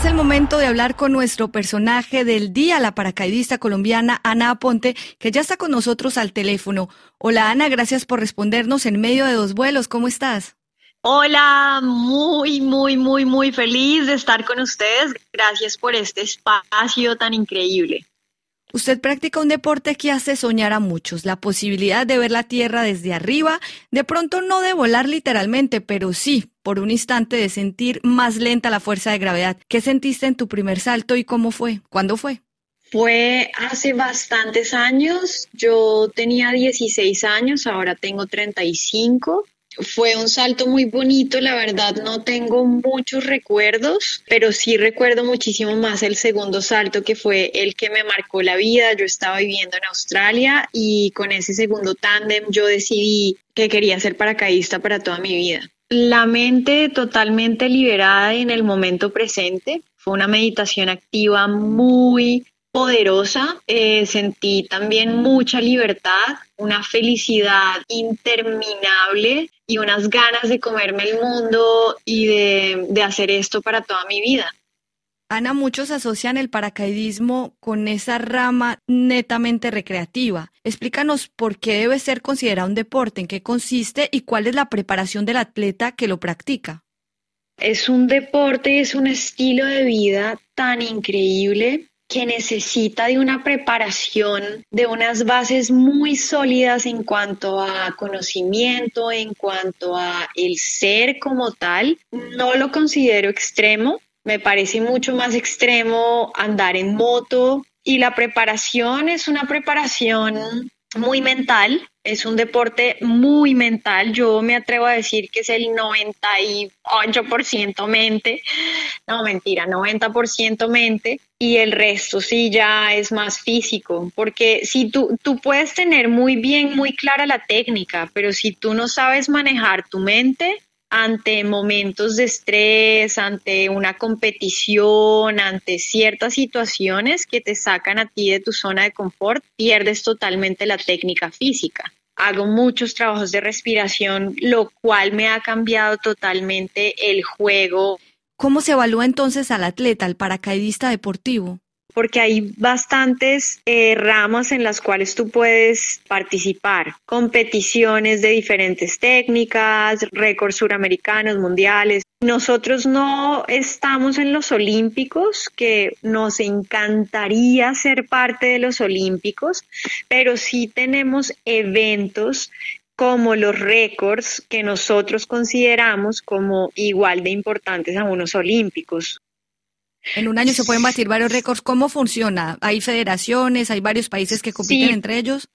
Es el momento de hablar con nuestro personaje del día, la paracaidista colombiana Ana Aponte, que ya está con nosotros al teléfono. Hola Ana, gracias por respondernos en medio de dos vuelos. ¿Cómo estás? Hola, muy, muy, muy, muy feliz de estar con ustedes. Gracias por este espacio tan increíble. Usted practica un deporte que hace soñar a muchos, la posibilidad de ver la Tierra desde arriba, de pronto no de volar literalmente, pero sí, por un instante, de sentir más lenta la fuerza de gravedad. ¿Qué sentiste en tu primer salto y cómo fue? ¿Cuándo fue? Fue hace bastantes años, yo tenía 16 años, ahora tengo 35 fue un salto muy bonito, la verdad no tengo muchos recuerdos, pero sí recuerdo muchísimo más el segundo salto que fue el que me marcó la vida. Yo estaba viviendo en Australia y con ese segundo tándem yo decidí que quería ser paracaidista para toda mi vida. La mente totalmente liberada en el momento presente. Fue una meditación activa muy poderosa, eh, sentí también mucha libertad, una felicidad interminable y unas ganas de comerme el mundo y de, de hacer esto para toda mi vida. Ana, muchos asocian el paracaidismo con esa rama netamente recreativa. Explícanos por qué debe ser considerado un deporte, en qué consiste y cuál es la preparación del atleta que lo practica. Es un deporte, es un estilo de vida tan increíble que necesita de una preparación, de unas bases muy sólidas en cuanto a conocimiento, en cuanto a el ser como tal. No lo considero extremo, me parece mucho más extremo andar en moto y la preparación es una preparación muy mental, es un deporte muy mental. Yo me atrevo a decir que es el 98% mente, no mentira, 90% mente. Y el resto sí ya es más físico, porque si tú, tú puedes tener muy bien, muy clara la técnica, pero si tú no sabes manejar tu mente, ante momentos de estrés, ante una competición, ante ciertas situaciones que te sacan a ti de tu zona de confort, pierdes totalmente la técnica física. Hago muchos trabajos de respiración, lo cual me ha cambiado totalmente el juego. ¿Cómo se evalúa entonces al atleta, al paracaidista deportivo? Porque hay bastantes eh, ramas en las cuales tú puedes participar, competiciones de diferentes técnicas, récords suramericanos, mundiales. Nosotros no estamos en los Olímpicos, que nos encantaría ser parte de los Olímpicos, pero sí tenemos eventos como los récords que nosotros consideramos como igual de importantes a unos olímpicos. En un año se pueden batir varios récords. ¿Cómo funciona? ¿Hay federaciones? ¿Hay varios países que compiten entre ellos?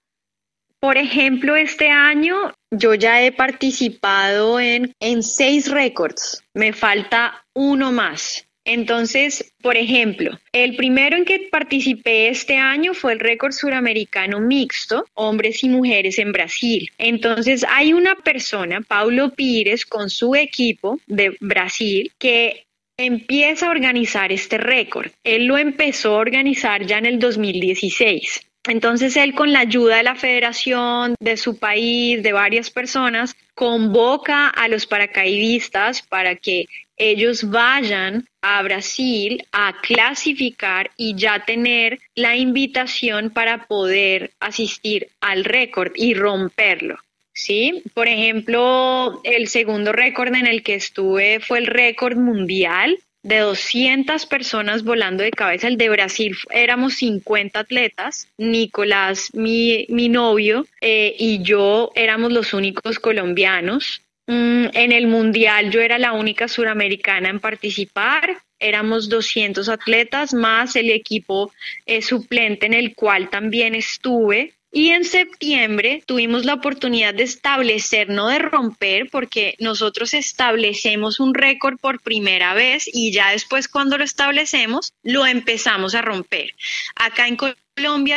Por ejemplo, este año yo ya he participado en, en seis récords. Me falta uno más. Entonces, por ejemplo, el primero en que participé este año fue el récord suramericano mixto, hombres y mujeres en Brasil. Entonces, hay una persona, Paulo Pires, con su equipo de Brasil, que empieza a organizar este récord. Él lo empezó a organizar ya en el 2016. Entonces él con la ayuda de la federación, de su país, de varias personas, convoca a los paracaidistas para que ellos vayan a Brasil a clasificar y ya tener la invitación para poder asistir al récord y romperlo. Sí, por ejemplo, el segundo récord en el que estuve fue el récord mundial de 200 personas volando de cabeza. El de Brasil éramos 50 atletas. Nicolás, mi, mi novio, eh, y yo éramos los únicos colombianos. Mm, en el mundial yo era la única suramericana en participar. Éramos 200 atletas más el equipo eh, suplente en el cual también estuve. Y en septiembre tuvimos la oportunidad de establecer, no de romper, porque nosotros establecemos un récord por primera vez y ya después cuando lo establecemos lo empezamos a romper. Acá en Colombia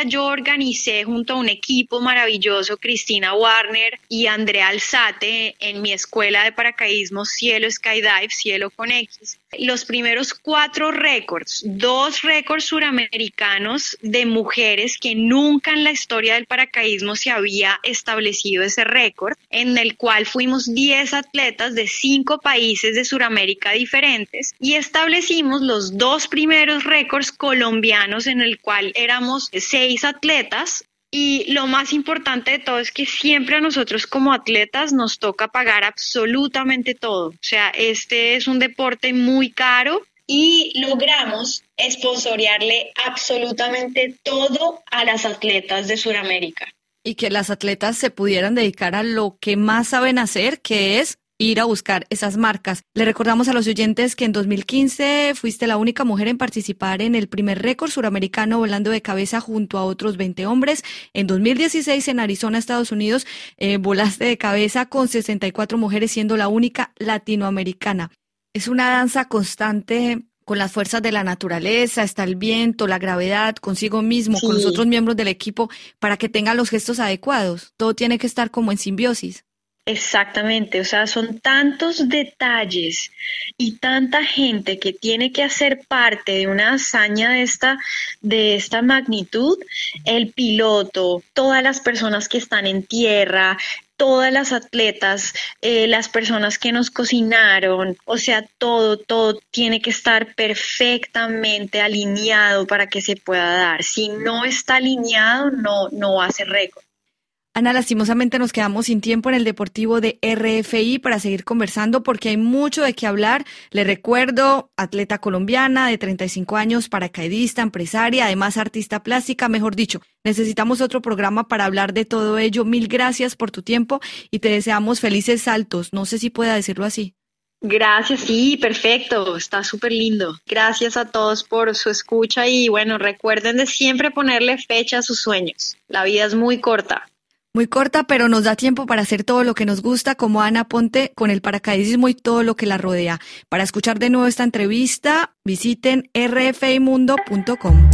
yo organicé junto a un equipo maravilloso, Cristina Warner y Andrea Alzate, en mi escuela de paracaidismo Cielo Skydive, Cielo con X, los primeros cuatro récords, dos récords suramericanos de mujeres que nunca en la historia del paracaidismo se había establecido ese récord, en el cual fuimos 10 atletas de cinco países de Suramérica diferentes y establecimos los dos primeros récords colombianos en el cual éramos seis atletas y lo más importante de todo es que siempre a nosotros como atletas nos toca pagar absolutamente todo. O sea, este es un deporte muy caro y logramos esponsorearle absolutamente todo a las atletas de Sudamérica. Y que las atletas se pudieran dedicar a lo que más saben hacer, que es ir a buscar esas marcas. Le recordamos a los oyentes que en 2015 fuiste la única mujer en participar en el primer récord suramericano volando de cabeza junto a otros 20 hombres. En 2016 en Arizona, Estados Unidos, eh, volaste de cabeza con 64 mujeres siendo la única latinoamericana. Es una danza constante con las fuerzas de la naturaleza, está el viento, la gravedad, consigo mismo, con los otros miembros del equipo, para que tengan los gestos adecuados. Todo tiene que estar como en simbiosis. Exactamente, o sea, son tantos detalles y tanta gente que tiene que hacer parte de una hazaña de esta, de esta magnitud, el piloto, todas las personas que están en tierra, todas las atletas, eh, las personas que nos cocinaron, o sea, todo, todo tiene que estar perfectamente alineado para que se pueda dar. Si no está alineado, no, no va a ser récord. Ana, lastimosamente nos quedamos sin tiempo en el Deportivo de RFI para seguir conversando porque hay mucho de qué hablar. Le recuerdo, atleta colombiana de 35 años, paracaidista, empresaria, además artista plástica, mejor dicho, necesitamos otro programa para hablar de todo ello. Mil gracias por tu tiempo y te deseamos felices saltos. No sé si pueda decirlo así. Gracias, sí, perfecto, está súper lindo. Gracias a todos por su escucha y bueno, recuerden de siempre ponerle fecha a sus sueños. La vida es muy corta. Muy corta, pero nos da tiempo para hacer todo lo que nos gusta, como Ana Ponte, con el paracaidismo y todo lo que la rodea. Para escuchar de nuevo esta entrevista, visiten rfimundo.com.